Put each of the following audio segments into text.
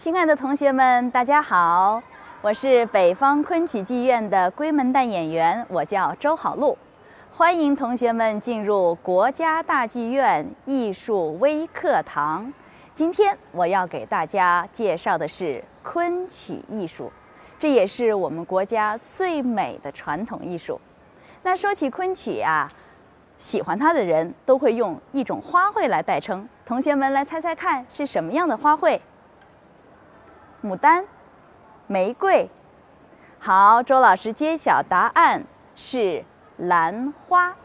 亲爱的同学们，大家好，我是北方昆曲剧院的闺门旦演员，我叫周好璐，欢迎同学们进入国家大剧院艺术微课堂。今天我要给大家介绍的是昆曲艺术，这也是我们国家最美的传统艺术。那说起昆曲啊，喜欢它的人都会用一种花卉来代称。同学们来猜猜看，是什么样的花卉？牡丹、玫瑰。好，周老师揭晓答案是兰花。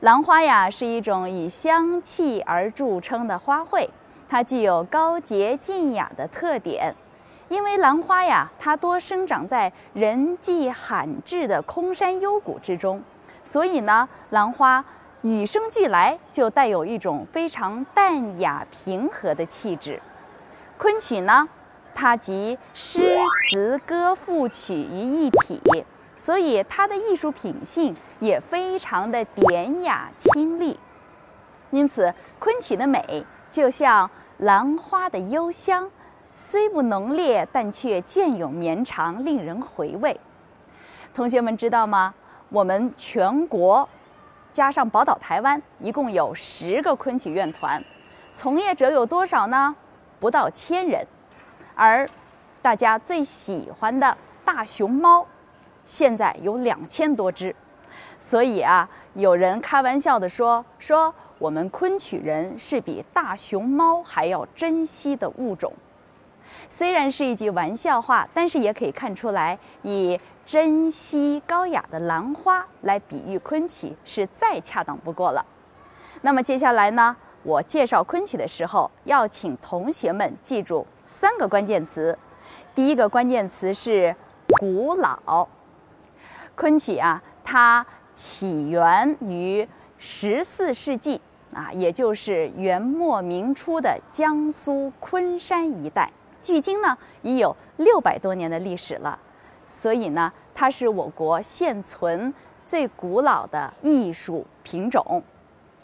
兰花呀，是一种以香气而著称的花卉，它具有高洁静雅的特点。因为兰花呀，它多生长在人迹罕至的空山幽谷之中，所以呢，兰花与生俱来就带有一种非常淡雅平和的气质。昆曲呢？它集诗词歌赋曲于一体，所以它的艺术品性也非常的典雅清丽。因此，昆曲的美就像兰花的幽香，虽不浓烈，但却隽永绵长，令人回味。同学们知道吗？我们全国加上宝岛台湾，一共有十个昆曲院团，从业者有多少呢？不到千人。而大家最喜欢的大熊猫，现在有两千多只，所以啊，有人开玩笑的说说我们昆曲人是比大熊猫还要珍惜的物种。虽然是一句玩笑话，但是也可以看出来，以珍惜高雅的兰花来比喻昆曲是再恰当不过了。那么接下来呢，我介绍昆曲的时候，要请同学们记住。三个关键词，第一个关键词是古老。昆曲啊，它起源于十四世纪啊，也就是元末明初的江苏昆山一带，距今呢已有六百多年的历史了。所以呢，它是我国现存最古老的艺术品种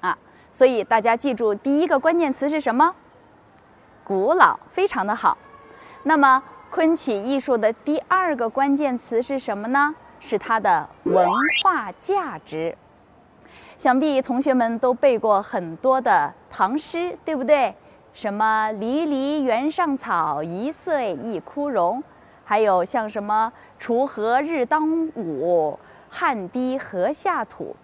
啊。所以大家记住，第一个关键词是什么？古老非常的好，那么昆曲艺术的第二个关键词是什么呢？是它的文化价值。想必同学们都背过很多的唐诗，对不对？什么“离离原上草，一岁一枯荣”，还有像什么“锄禾日当午，汗滴禾下土”。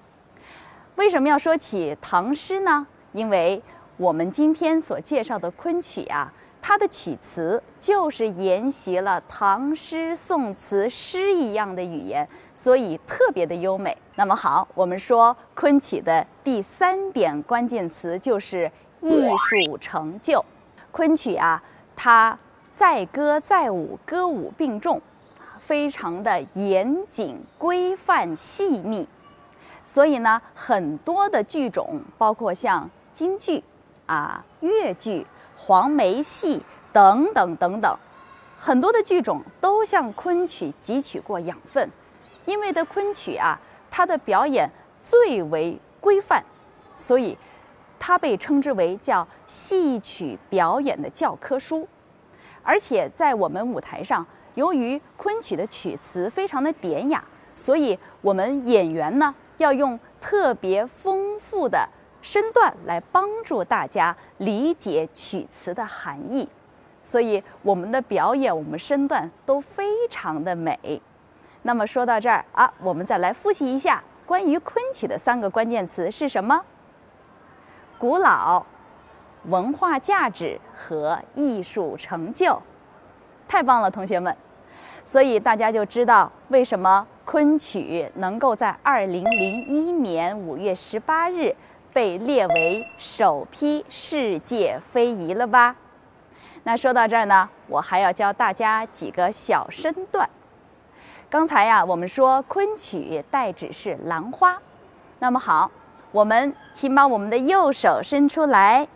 为什么要说起唐诗呢？因为我们今天所介绍的昆曲啊，它的曲词就是沿袭了唐诗宋词诗一样的语言，所以特别的优美。那么好，我们说昆曲的第三点关键词就是艺术成就。昆曲啊，它载歌载舞，歌舞并重，非常的严谨、规范、细腻。所以呢，很多的剧种，包括像京剧。啊，越剧、黄梅戏等等等等，很多的剧种都向昆曲汲取过养分，因为的昆曲啊，它的表演最为规范，所以它被称之为叫戏曲表演的教科书。而且在我们舞台上，由于昆曲的曲词非常的典雅，所以我们演员呢要用特别丰富的。身段来帮助大家理解曲词的含义，所以我们的表演，我们身段都非常的美。那么说到这儿啊，我们再来复习一下关于昆曲的三个关键词是什么？古老、文化价值和艺术成就。太棒了，同学们！所以大家就知道为什么昆曲能够在二零零一年五月十八日。被列为首批世界非遗了吧？那说到这儿呢，我还要教大家几个小身段。刚才呀，我们说昆曲代指是兰花，那么好，我们请把我们的右手伸出来。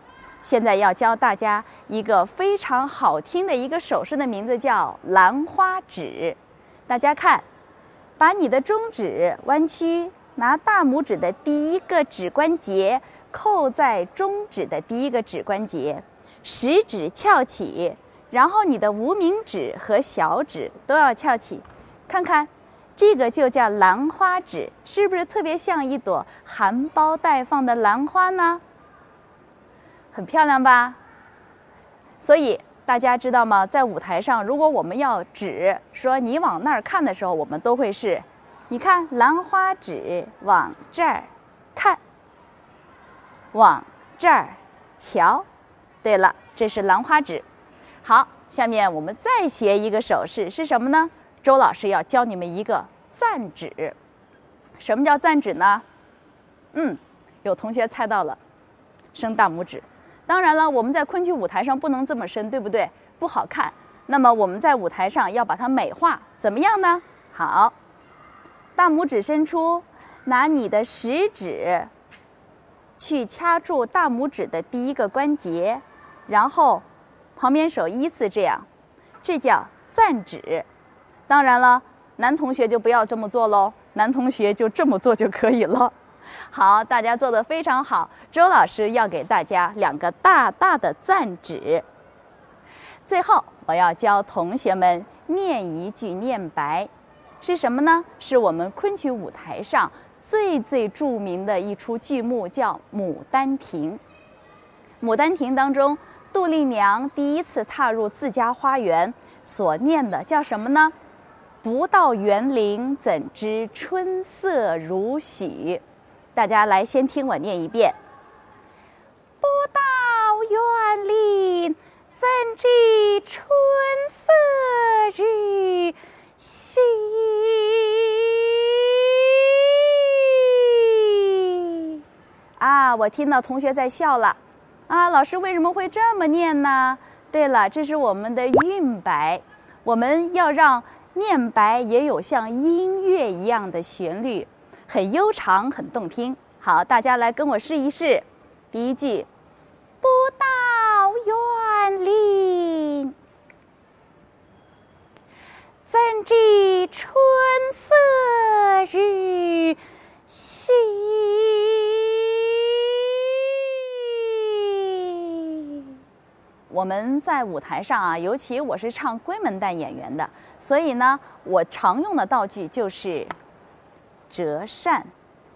现在要教大家一个非常好听的一个手势的名字，叫兰花指。大家看，把你的中指弯曲。拿大拇指的第一个指关节扣在中指的第一个指关节，食指翘起，然后你的无名指和小指都要翘起，看看，这个就叫兰花指，是不是特别像一朵含苞待放的兰花呢？很漂亮吧？所以大家知道吗？在舞台上，如果我们要指说你往那儿看的时候，我们都会是，你看兰花指往这儿看，往这儿瞧。对了，这是兰花指。好，下面我们再学一个手势是什么呢？周老师要教你们一个赞指。什么叫赞指呢？嗯，有同学猜到了，伸大拇指。当然了，我们在昆曲舞台上不能这么伸，对不对？不好看。那么我们在舞台上要把它美化，怎么样呢？好，大拇指伸出，拿你的食指去掐住大拇指的第一个关节，然后。旁边手依次这样，这叫赞指。当然了，男同学就不要这么做喽，男同学就这么做就可以了。好，大家做的非常好。周老师要给大家两个大大的赞指。最后，我要教同学们念一句念白，是什么呢？是我们昆曲舞台上最最著名的一出剧目，叫《牡丹亭》。《牡丹亭》当中。杜丽娘第一次踏入自家花园，所念的叫什么呢？不到园林，怎知春色如许？大家来，先听我念一遍：不到园林，怎知春色我听到同学在笑了。啊，老师为什么会这么念呢？对了，这是我们的韵白，我们要让念白也有像音乐一样的旋律，很悠长，很动听。好，大家来跟我试一试。第一句，不到园林，怎知春色如新？我们在舞台上啊，尤其我是唱闺门旦演员的，所以呢，我常用的道具就是折扇。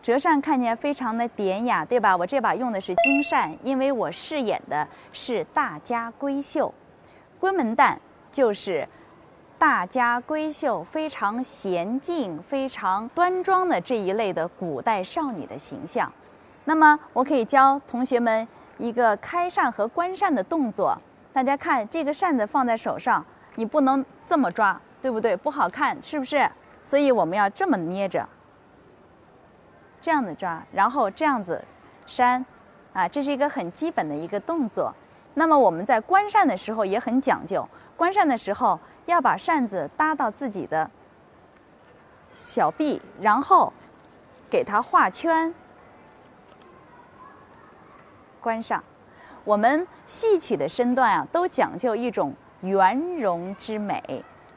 折扇看起来非常的典雅，对吧？我这把用的是金扇，因为我饰演的是大家闺秀。闺门旦就是大家闺秀，非常娴静、非常端庄的这一类的古代少女的形象。那么，我可以教同学们一个开扇和关扇的动作。大家看这个扇子放在手上，你不能这么抓，对不对？不好看，是不是？所以我们要这么捏着，这样子抓，然后这样子扇，啊，这是一个很基本的一个动作。那么我们在关扇的时候也很讲究，关扇的时候要把扇子搭到自己的小臂，然后给它画圈，关上。我们戏曲的身段啊，都讲究一种圆融之美。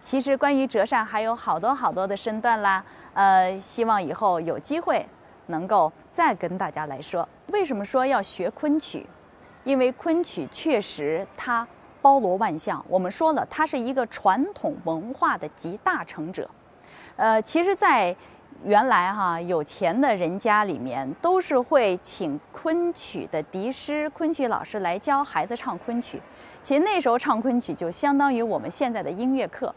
其实关于折扇还有好多好多的身段啦，呃，希望以后有机会能够再跟大家来说。为什么说要学昆曲？因为昆曲确实它包罗万象。我们说了，它是一个传统文化的集大成者。呃，其实，在原来哈有钱的人家里面都是会请昆曲的笛师、昆曲老师来教孩子唱昆曲。其实那时候唱昆曲就相当于我们现在的音乐课。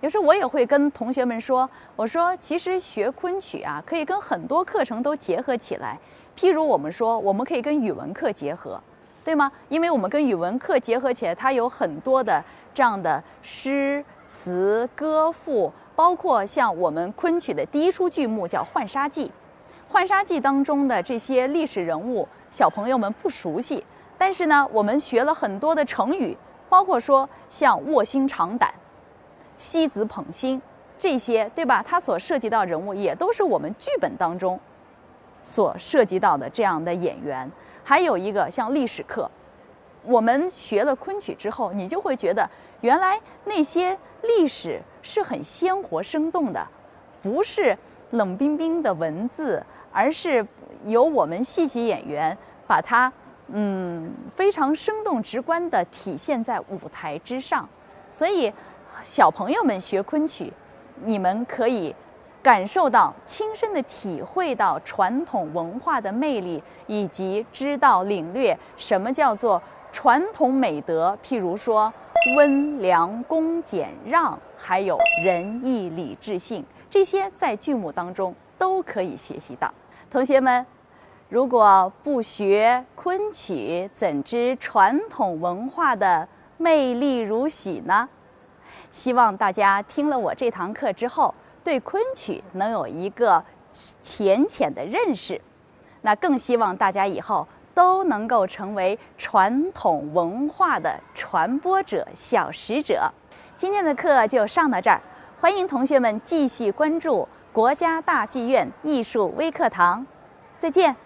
有时候我也会跟同学们说：“我说其实学昆曲啊，可以跟很多课程都结合起来。譬如我们说，我们可以跟语文课结合，对吗？因为我们跟语文课结合起来，它有很多的这样的诗词歌赋。”包括像我们昆曲的第一出剧目叫《浣纱记》，《浣纱记》当中的这些历史人物，小朋友们不熟悉，但是呢，我们学了很多的成语，包括说像卧薪尝胆、西子捧心这些，对吧？它所涉及到人物也都是我们剧本当中所涉及到的这样的演员。还有一个像历史课，我们学了昆曲之后，你就会觉得原来那些历史。是很鲜活生动的，不是冷冰冰的文字，而是由我们戏曲演员把它嗯，非常生动直观地体现在舞台之上。所以，小朋友们学昆曲，你们可以感受到、亲身的体会到传统文化的魅力，以及知道领略什么叫做传统美德。譬如说，温良恭俭让，还有仁义礼智信，这些在剧目当中都可以学习到。同学们，如果不学昆曲，怎知传统文化的魅力如许呢？希望大家听了我这堂课之后，对昆曲能有一个浅浅的认识。那更希望大家以后都能够成为传统文化的传播者、小使者。今天的课就上到这儿，欢迎同学们继续关注国家大剧院艺术微课堂。再见。